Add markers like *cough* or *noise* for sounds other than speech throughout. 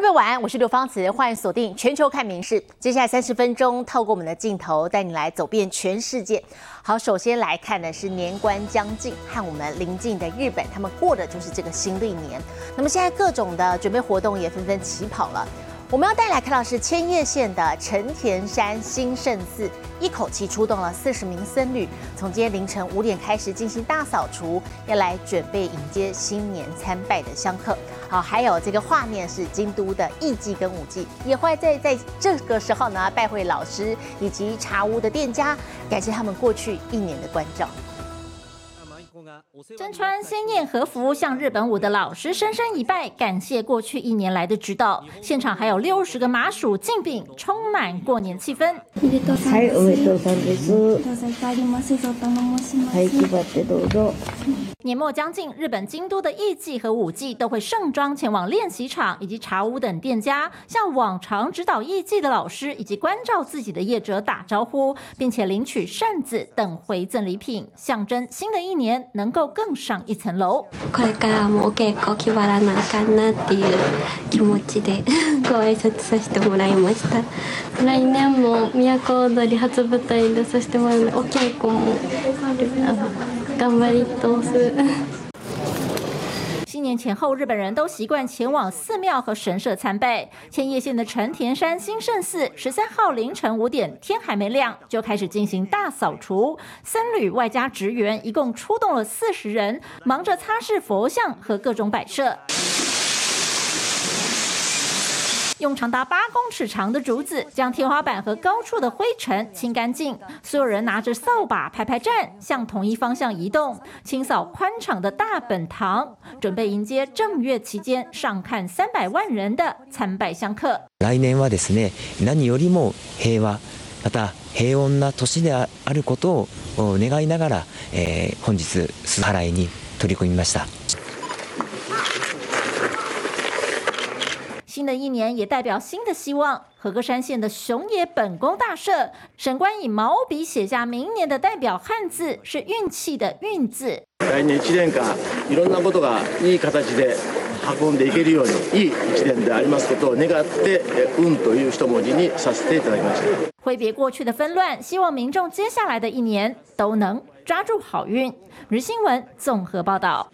各位晚安，我是刘芳慈，欢迎锁定全球看名事。接下来三十分钟，透过我们的镜头带你来走遍全世界。好，首先来看的是年关将近，和我们临近的日本，他们过的就是这个新历年。那么现在各种的准备活动也纷纷起跑了。我们要带来看到是千叶县的成田山新圣寺，一口气出动了四十名僧侣，从今天凌晨五点开始进行大扫除，要来准备迎接新年参拜的香客。好，还有这个画面是京都的艺伎跟舞伎，也会在在这个时候呢拜会老师以及茶屋的店家，感谢他们过去一年的关照。身穿鲜艳和服向日本舞的老师深深一拜，感谢过去一年来的指导。现场还有六十个麻薯敬饼，充满过年气氛。年末将近，日本京都的艺伎和舞伎都会盛装前往练习场以及茶屋等店家，向往常指导艺伎的老师以及关照自己的业者打招呼，并且领取扇子等回赠礼品，象征新的一年能够更上一层楼。これからもお稽古気張らなあかんなっていう気持ちで*laughs* ご挨拶させてもらいました。来年も都踊り初舞台に出させてもらうので、お稽古もあの 頑張り通す。新年前后，日本人都习惯前往寺庙和神社参拜。千叶县的成田山新胜寺，十三号凌晨五点，天还没亮就开始进行大扫除，僧侣外加职员一共出动了四十人，忙着擦拭佛像和各种摆设。用长达八公尺长的竹子将天花板和高处的灰尘清干净。所有人拿着扫把排排站，向同一方向移动，清扫宽敞的大本堂，准备迎接正月期间上看三百万人的参拜香客。来年はですね、何よりも平和、また平穏な年であることを願いながら、えー、本日す払いに取り組みました。 的一年也代表新的希望。和歌山县的熊野本宫大社，神官以毛笔写下明年的代表汉字，是运气的“运”字。来年一年間いろんなことがいい形で運んでいけるようにいい一年でありますことを願って「運」という一文字にさせていただきました。挥别过去的纷乱，希望民众接下来的一年都能抓住好运。日新闻综合报道。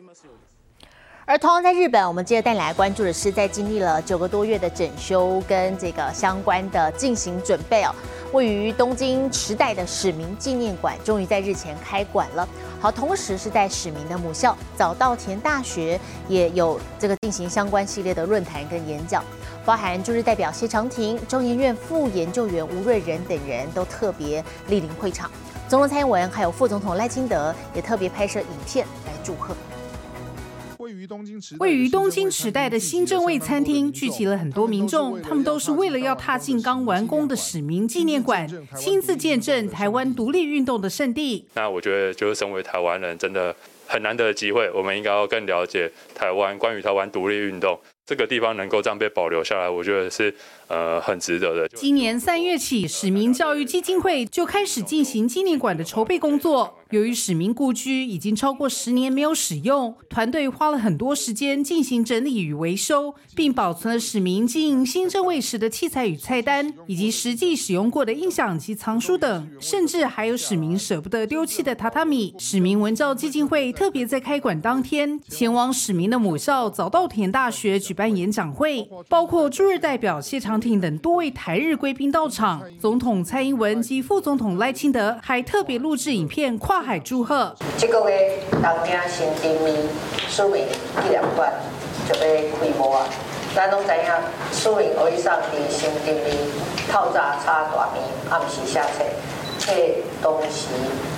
而同样在日本，我们接着带来关注的是，在经历了九个多月的整修跟这个相关的进行准备哦，位于东京池袋的史明纪念馆终于在日前开馆了。好，同时是在史明的母校早稻田大学也有这个进行相关系列的论坛跟演讲，包含驻日代表谢长廷、中研院副研究员吴瑞仁等人都特别莅临会场。总统蔡英文还有副总统赖清德也特别拍摄影片来祝贺。位于东京池袋的新正味餐厅聚集了很多民众，他们都是为了要踏进刚完工的史明纪念馆，亲自见证台湾独立运动的圣地。那我觉得，就是身为台湾人，真的很难得的机会，我们应该要更了解台湾，关于台湾独立运动这个地方能够这样被保留下来，我觉得是呃很值得的。今年三月起，史明教育基金会就开始进行纪念馆的筹备工作。由于史明故居已经超过十年没有使用，团队花了很多时间进行整理与维修，并保存了史明经营新正味时的器材与菜单，以及实际使用过的音响及藏书等，甚至还有史明舍不得丢弃的榻榻米。史明文教基金会特别在开馆当天前往史明的母校早稻田大学举办演讲会，包括驻日代表谢长廷等多位台日贵宾到场，总统蔡英文及副总统赖清德还特别录制影片跨海祝贺。这个月东京新丁面史明纪念馆就要开幕啊！咱拢知影，史明可以上伫新丁面泡茶炒大面，暗时写册，迄当时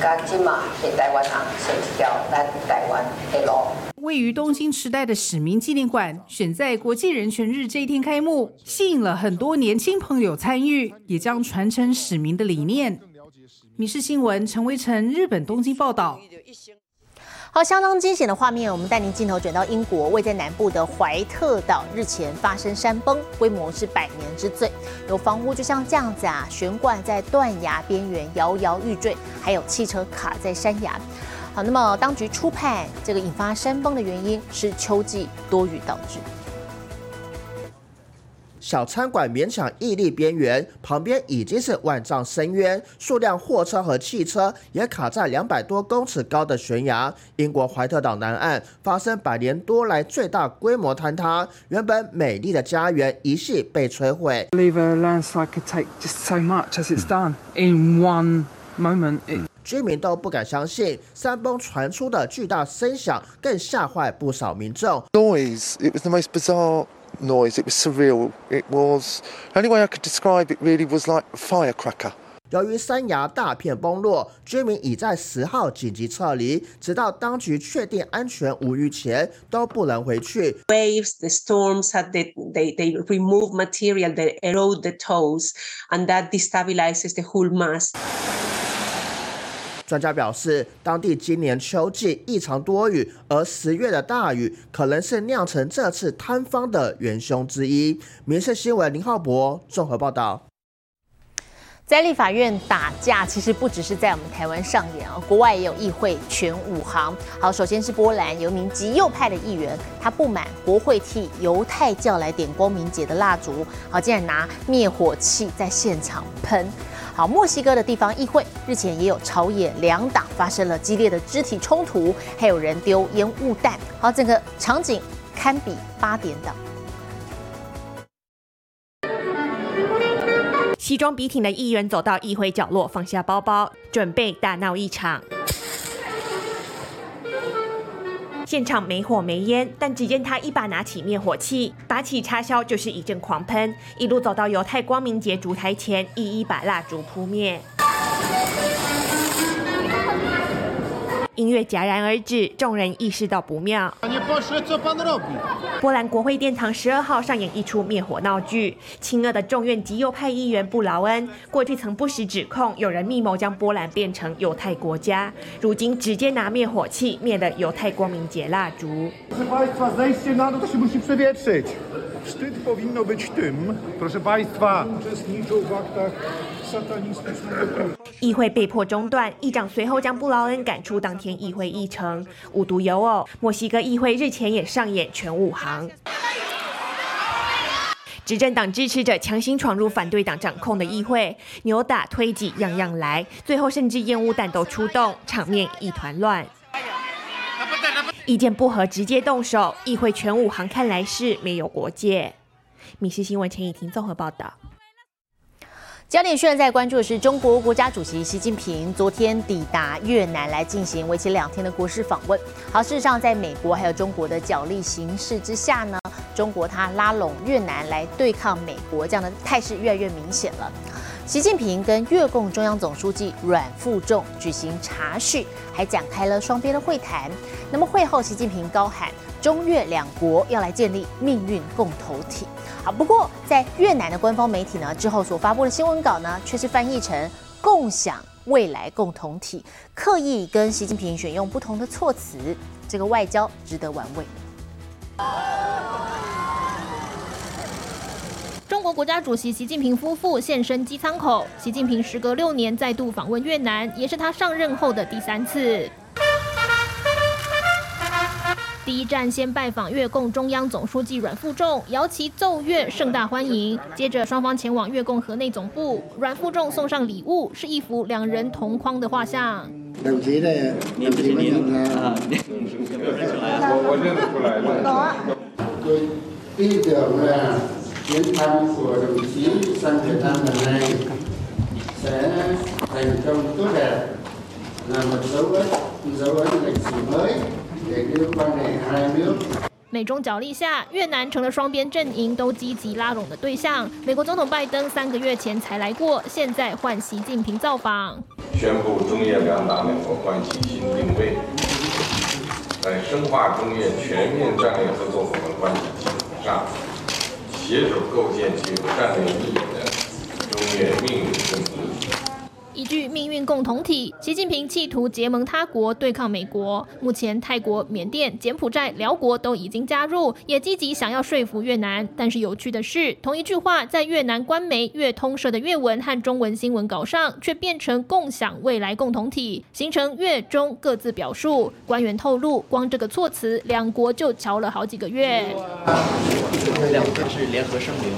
甲即马的台湾人是一条咱台湾的路。位于东京池袋的史明纪念馆，选在国际人权日这一天开幕，吸引了很多年轻朋友参与，也将传承史明的理念。民事新闻陈维成，日本东京报道。好，相当惊险的画面，我们带您镜头转到英国，位在南部的怀特岛日前发生山崩，规模是百年之最，有房屋就像这样子啊，悬挂在断崖边缘，摇摇欲坠，还有汽车卡在山崖。好，那么当局初判，这个引发山崩的原因是秋季多雨导致。小餐馆勉强屹立边缘，旁边已经是万丈深渊，数辆货车和汽车也卡在两百多公尺高的悬崖。英国怀特岛南岸发生百年多来最大规模坍塌，原本美丽的家园一系被摧毁。believe a landslide could take just so much as it's done in one moment. 居民都不敢相信，山崩传出的巨大声响更吓坏不少民众。noise. It was the most bizarre noise. It was surreal. It was only way I could describe it really was like a firecracker. 由于山崖大片崩落，居民已在十号紧急撤离，直到当局确定安全无虞前，都不能回去。 waves, the storms had the, they, they remove material that erode the toes and that destabilizes the whole mass. 专家表示，当地今年秋季异常多雨，而十月的大雨可能是酿成这次坍方的元凶之一。民事新闻林浩博综合报道。在立法院打架，其实不只是在我们台湾上演啊，国外也有议会全武行。好，首先是波兰有一名极右派的议员，他不满国会替犹太教来点光明节的蜡烛，好，竟然拿灭火器在现场喷。好，墨西哥的地方议会日前也有朝野两党发生了激烈的肢体冲突，还有人丢烟雾弹。好，整个场景堪比八点档。西装笔挺的议员走到议会角落，放下包包，准备大闹一场。现场没火没烟，但只见他一把拿起灭火器，拔起插销就是一阵狂喷，一路走到犹太光明节烛台前，一一把蜡烛扑灭。音乐戛然而止，众人意识到不妙。波兰国会殿堂十二号上演一出灭火闹剧。亲俄的众院极右派议员布劳恩，过去曾不时指控有人密谋将波兰变成犹太国家，如今直接拿灭火器灭了犹太光明节蜡烛。议会被迫中断议长随后将布劳恩赶出当天议会议程。无独有偶墨西哥议会日前也上演全武行。执政党支持者强行闯入反对党掌控的议会扭打推挤样样来最后甚至烟雾弹都出动场面一团乱。意见不合直接动手，议会全武行看来是没有国界。米氏新闻陈以婷综合报道。焦点现在关注的是中国国家主席习近平昨天抵达越南来进行为期两天的国事访问。好，事实上，在美国还有中国的角力形势之下呢，中国它拉拢越南来对抗美国，这样的态势越来越明显了。习近平跟越共中央总书记阮富仲举行茶叙，还展开了双边的会谈。那么会后，习近平高喊中越两国要来建立命运共同体。好，不过在越南的官方媒体呢之后所发布的新闻稿呢，却是翻译成共享未来共同体，刻意跟习近平选用不同的措辞，这个外交值得玩味。中国国家主席习近平夫妇现身机舱口。习近平时隔六年再度访问越南，也是他上任后的第三次。第一站先拜访越共中央总书记阮富仲，摇旗奏乐，盛大欢迎。接着双方前往越共河内总部，阮富仲送上礼物，是一幅两人同框的画像。mới nhận ra 我认得出来了。tôi tin tưởng là 美中角力下，越南成了双边阵营都积极拉拢的对象。美国总统拜登三个月前才来过，现在换习近平造访。宣布中越两党两国关系新定位，在深化中越全面战略合作伙伴关系基础上，携手构建具有战略意义的中越命运共同体。一句命运共同体。习近平企图结盟他国对抗美国。目前泰国、缅甸、柬埔寨、辽国都已经加入，也积极想要说服越南。但是有趣的是，同一句话在越南官媒越通社的越文和中文新闻稿上，却变成共享未来共同体，形成越中各自表述。官员透露，光这个措辞，两国就瞧了好几个月。两个是联合声明。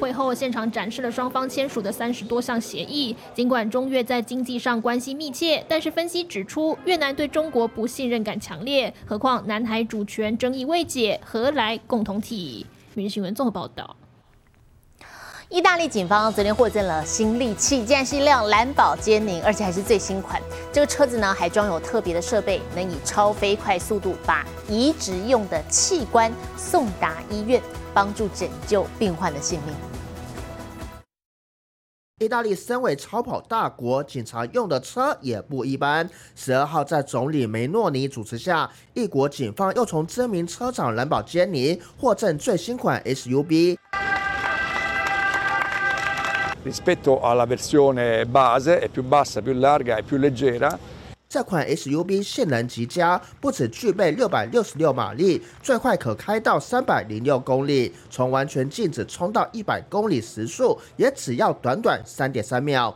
会后现场展示了双方签署的三十多项协议。尽管中越在经济上关系密切，但是分析指出，越南对中国不信任感强烈。何况南海主权争议未解，何来共同体？民事新闻综合报道。意大利警方昨天获赠了新利器，竟然是一辆蓝宝坚尼，而且还是最新款。这个车子呢，还装有特别的设备，能以超飞快速度把移植用的器官送达医院，帮助拯救病患的性命。意大利身为超跑大国，警察用的车也不一般。十二号在总理梅诺尼主持下，一国警方又从知名车厂兰宝基尼获赠最新款 SUV。rispetto alla versione base è più bassa, più larga e più leggera. 这款 SUV 性能极佳，不只具备六百六十六马力，最快可开到三百零六公里，从完全静止冲到一百公里时速也只要短短三点三秒。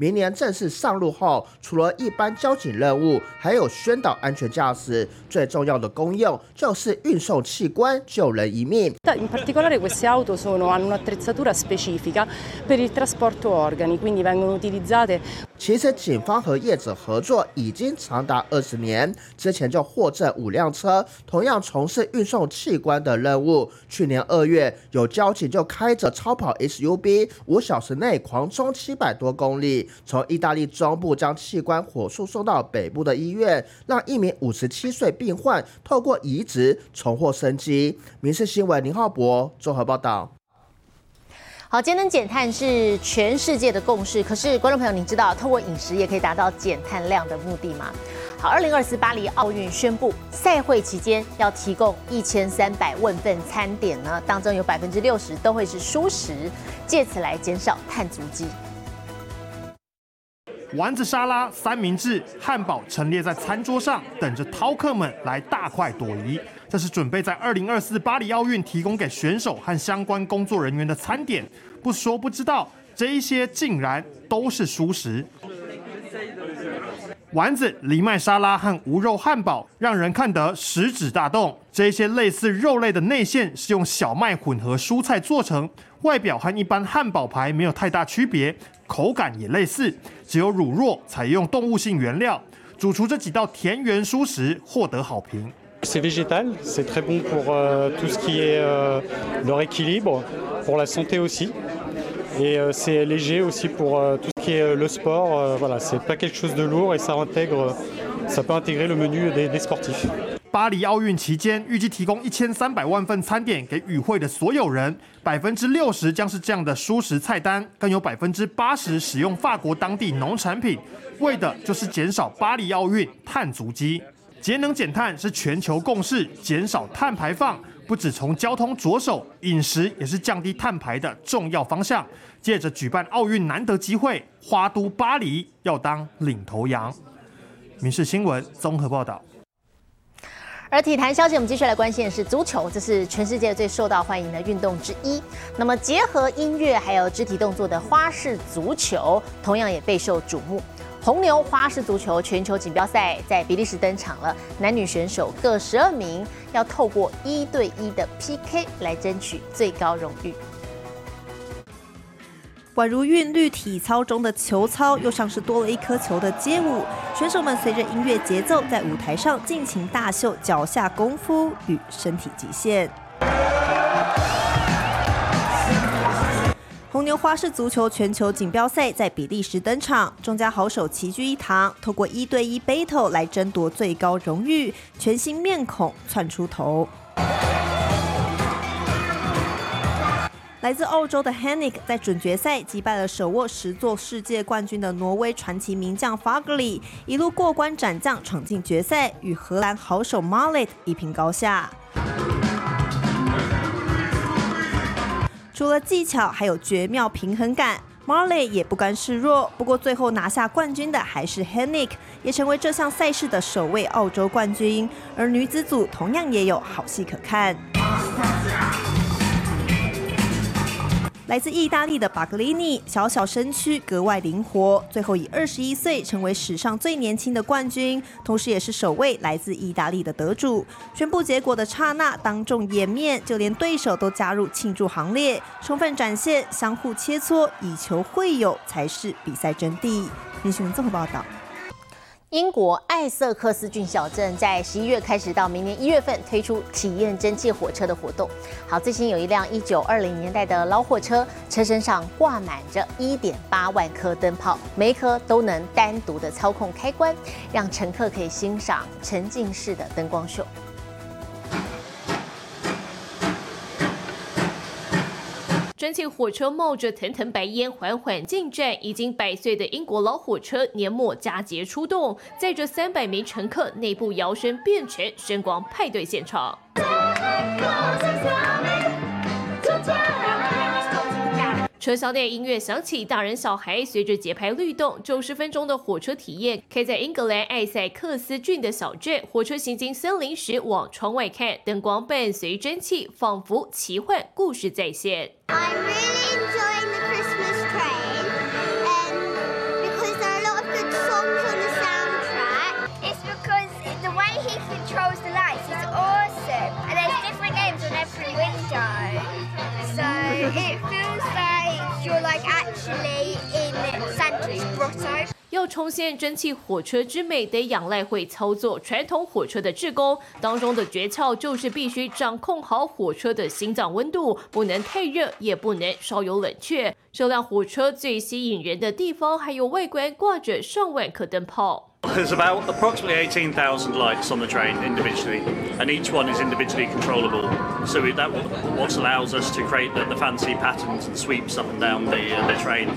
明年正式上路后，除了一般交警任务，还有宣导安全驾驶。最重要的功用就是运送器官，救人一命。In particolare queste auto sono hanno un'attrezzatura specifica per il trasporto organi, quindi vengono utilizzate. 其实警方和业者合作已经长达二十年，之前就获赠五辆车，同样从事运送器官的任务。去年二月，有交警就开着超跑 SUV，五小时内狂冲七百多公里。从意大利中部将器官火速送到北部的医院，让一名五十七岁病患透过移植重获生机。民事新闻林浩博综合报道。好，节能减碳是全世界的共识，可是观众朋友，你知道透过饮食也可以达到减碳量的目的吗？好，二零二四巴黎奥运宣布，赛会期间要提供一千三百万份餐点呢，当中有百分之六十都会是蔬食，借此来减少碳足迹。丸子沙拉、三明治、汉堡陈列在餐桌上，等着饕客们来大快朵颐。这是准备在二零二四巴黎奥运提供给选手和相关工作人员的餐点。不说不知道，这些竟然都是熟食。丸子、藜麦沙拉和无肉汉堡让人看得食指大动。这些类似肉类的内馅是用小麦混合蔬菜做成，外表和一般汉堡排没有太大区别。口感也类似，只有乳酪采用动物性原料。主厨这几道田园蔬食获得好评。C'est végétal, c'est très bon pour tout ce qui est leur équilibre, pour la santé aussi, et c'est léger aussi pour tout ce 巴黎奥运期间，预计提供一千三百万份餐点给与会的所有人，百分之六十将是这样的蔬食菜单，更有百分之八十使用法国当地农产品，为的就是减少巴黎奥运碳足迹。节能减碳是全球共识，减少碳排放不止从交通着手，饮食也是降低碳排的重要方向。借着举办奥运难得机会，花都巴黎要当领头羊。民事新闻综合报道。而体坛消息，我们继续来关心的是足球，这是全世界最受到欢迎的运动之一。那么结合音乐还有肢体动作的花式足球，同样也备受瞩目。红牛花式足球全球锦标赛在比利时登场了，男女选手各十二名，要透过一对一的 PK 来争取最高荣誉。宛如韵律体操中的球操，又像是多了一颗球的街舞。选手们随着音乐节奏，在舞台上尽情大秀脚下功夫与身体极限。红牛花式足球全球锦标赛在比利时登场，众家好手齐聚一堂，透过一对一 battle 来争夺最高荣誉。全新面孔窜出头。来自澳洲的 Hennig 在准决赛击败了手握十座世界冠军的挪威传奇名将 Fagerli，一路过关斩将，闯进决赛，与荷兰好手 Mallet 一拼高下。除了技巧，还有绝妙平衡感。Marley 也不甘示弱，不过最后拿下冠军的还是 Hennig，也成为这项赛事的首位澳洲冠军。而女子组同样也有好戏可看。来自意大利的巴格利尼，小小身躯格外灵活，最后以二十一岁成为史上最年轻的冠军，同时也是首位来自意大利的得主。宣布结果的刹那，当众掩面，就连对手都加入庆祝行列，充分展现相互切磋，以求会友才是比赛真谛。林新闻综合报道。英国艾瑟克斯郡小镇在十一月开始到明年一月份推出体验蒸汽火车的活动。好，最新有一辆一九二零年代的老火车，车身上挂满着一点八万颗灯泡，每一颗都能单独的操控开关，让乘客可以欣赏沉浸式的灯光秀。蒸汽火车冒着腾腾白烟缓缓进站，已经百岁的英国老火车年末佳节出动，载着三百名乘客，内部摇身变成声光派对现场。车厢内音乐响起，大人小孩随着节拍律动。九十分钟的火车体验，开在英格兰艾塞克斯郡的小镇。火车行经森林时，往窗外看，灯光伴随蒸汽，仿佛奇幻故事再现。要重现蒸汽火车之美，得仰赖会操作传统火车的职工。当中的诀窍就是必须掌控好火车的心脏温度，不能太热，也不能稍有冷却。这辆火车最吸引人的地方，还有外观挂着上万颗灯泡。There's about approximately 18,000 lights on the train individually, and each one is individually controllable. So that what allows us to create the, the fancy patterns and sweeps up and down the, uh, the train.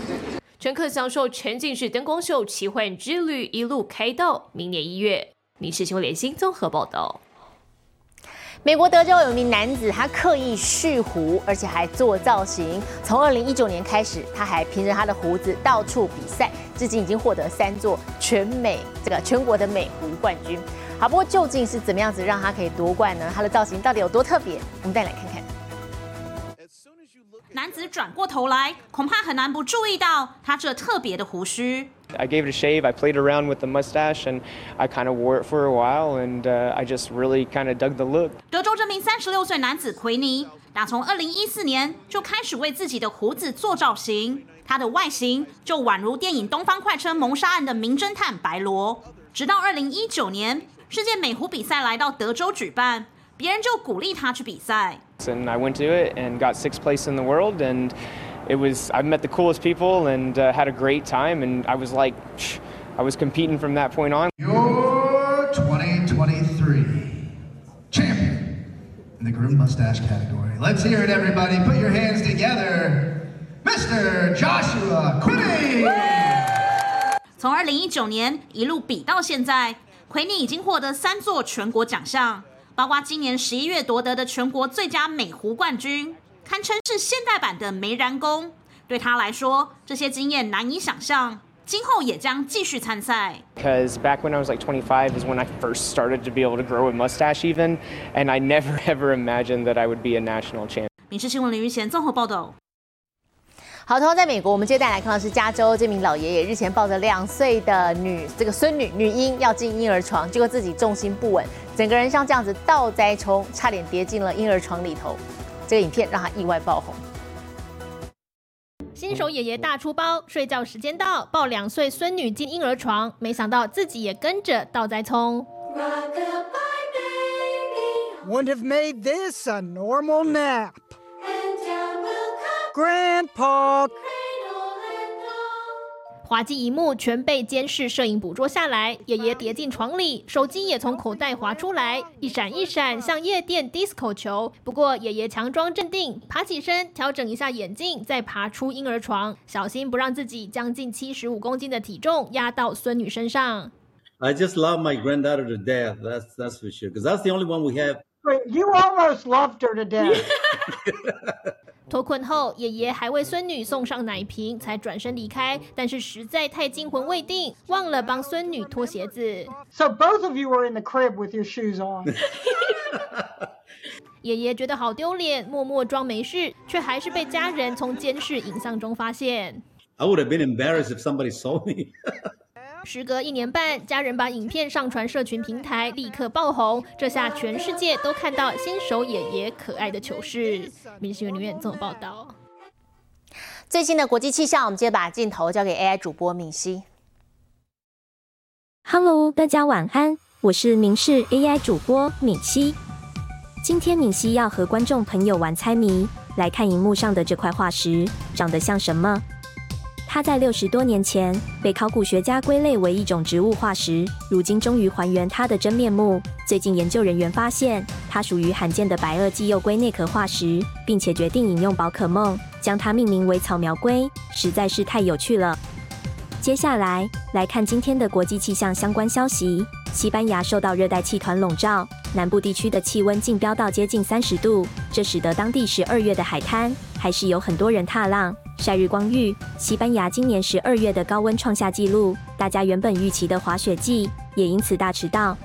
乘客享受沉浸式灯光秀奇幻之旅，一路开到明年一月。民事新闻联新综合报道。 美国德州有一名男子，他刻意蓄胡，而且还做造型。从二零一九年开始，他还凭着他的胡子到处比赛，至今已经获得三座全美这个全国的美胡冠军。好，不过究竟是怎么样子让他可以夺冠呢？他的造型到底有多特别？我们再来看看。男子转过头来，恐怕很难不注意到他这特别的胡须。I gave it a shave. I played around with the mustache, and I kind of wore it for a while, and uh, I just really kind of dug the look. 德州这名三十六岁男子奎尼，打从二零一四年就开始为自己的胡子做造型，他的外形就宛如电影《东方快车谋杀案》的名侦探白罗。直到二零一九年，世界美胡比赛来到德州举办。别人就鼓励他去比赛。And I went to it and got sixth place in the world, and it was I met the coolest people and uh, had a great time, and I was like, I was competing from that point on. Your 2023 champion in the groom mustache category. Let's hear it, everybody. Put your hands together, Mr. Joshua Quinney. 从二零一九年一路比到现在，奎尼已经获得三座全国奖项。 包括今年十一月夺得的全国最佳美湖冠军，堪称是现代版的梅然宫。对他来说，这些经验难以想象，今后也将继续参赛。Because back when I was like 25 is when I first started to be able to grow a mustache even, and I never ever imagined that I would be a national champion. 民事新闻林玉贤综合报道。好，同样在美国，我们接下来看到是加州这名老爷爷日前抱着两岁的女这个孙女女婴要进婴儿床，结果自己重心不稳，整个人像这样子倒栽葱，差点跌进了婴儿床里头。这个影片让他意外爆红。新手爷爷大出包，睡觉时间到，抱两岁孙女进婴儿床，没想到自己也跟着倒栽葱。Wouldn't have made this a normal nap. Grandpa. 滑稽一幕全被监视摄影捕捉下来。爷爷跌进床里，手机也从口袋滑出来，一闪一闪，像夜店 disco 球。不过爷爷强装镇定，爬起身，调整一下眼镜，再爬出婴儿床，小心不让自己将近七十五公斤的体重压到孙女身上。I just love my granddaughter to death. That's that's for sure. Because that's the only one we have. You almost loved her to death. *laughs* 脱困后，爷爷还为孙女送上奶瓶，才转身离开。但是实在太惊魂未定，忘了帮孙女脱鞋子。So both of you were in the crib with your shoes on. 爷爷觉得好丢脸，默默装没事，却还是被家人从监视影像中发现。I would have been embarrassed if somebody saw me. 时隔一年半，家人把影片上传社群平台，立刻爆红。这下全世界都看到新手爷爷可爱的糗事。明新闻里面这么报道。最新的国际气象，我们接着把镜头交给 AI 主播敏熙。Hello，大家晚安，我是明视 AI 主播敏熙。今天敏熙要和观众朋友玩猜谜，来看荧幕上的这块化石长得像什么？它在六十多年前被考古学家归类为一种植物化石，如今终于还原它的真面目。最近研究人员发现，它属于罕见的白垩纪幼龟内壳化石，并且决定引用宝可梦，将它命名为草苗龟，实在是太有趣了。接下来来看今天的国际气象相关消息：西班牙受到热带气团笼罩，南部地区的气温竟飙到接近三十度，这使得当地十二月的海滩还是有很多人踏浪。晒日光浴，西班牙今年十二月的高温创下纪录，大家原本预期的滑雪季也因此大迟到。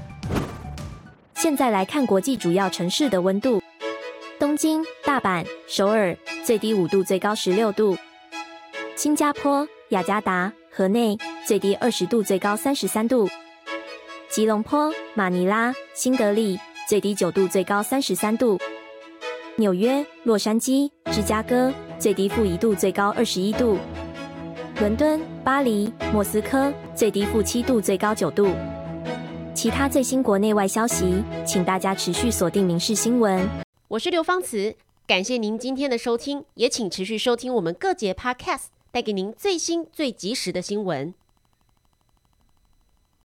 现在来看国际主要城市的温度：东京、大阪、首尔，最低五度，最高十六度；新加坡、雅加达、河内，最低二十度，最高三十三度；吉隆坡、马尼拉、新德里，最低九度，最高三十三度；纽约、洛杉矶、芝加哥。最低负一度，最高二十一度。伦敦、巴黎、莫斯科最低负七度，最高九度。其他最新国内外消息，请大家持续锁定《民事新闻》。我是刘芳慈，感谢您今天的收听，也请持续收听我们各节 Podcast，带给您最新最及时的新闻。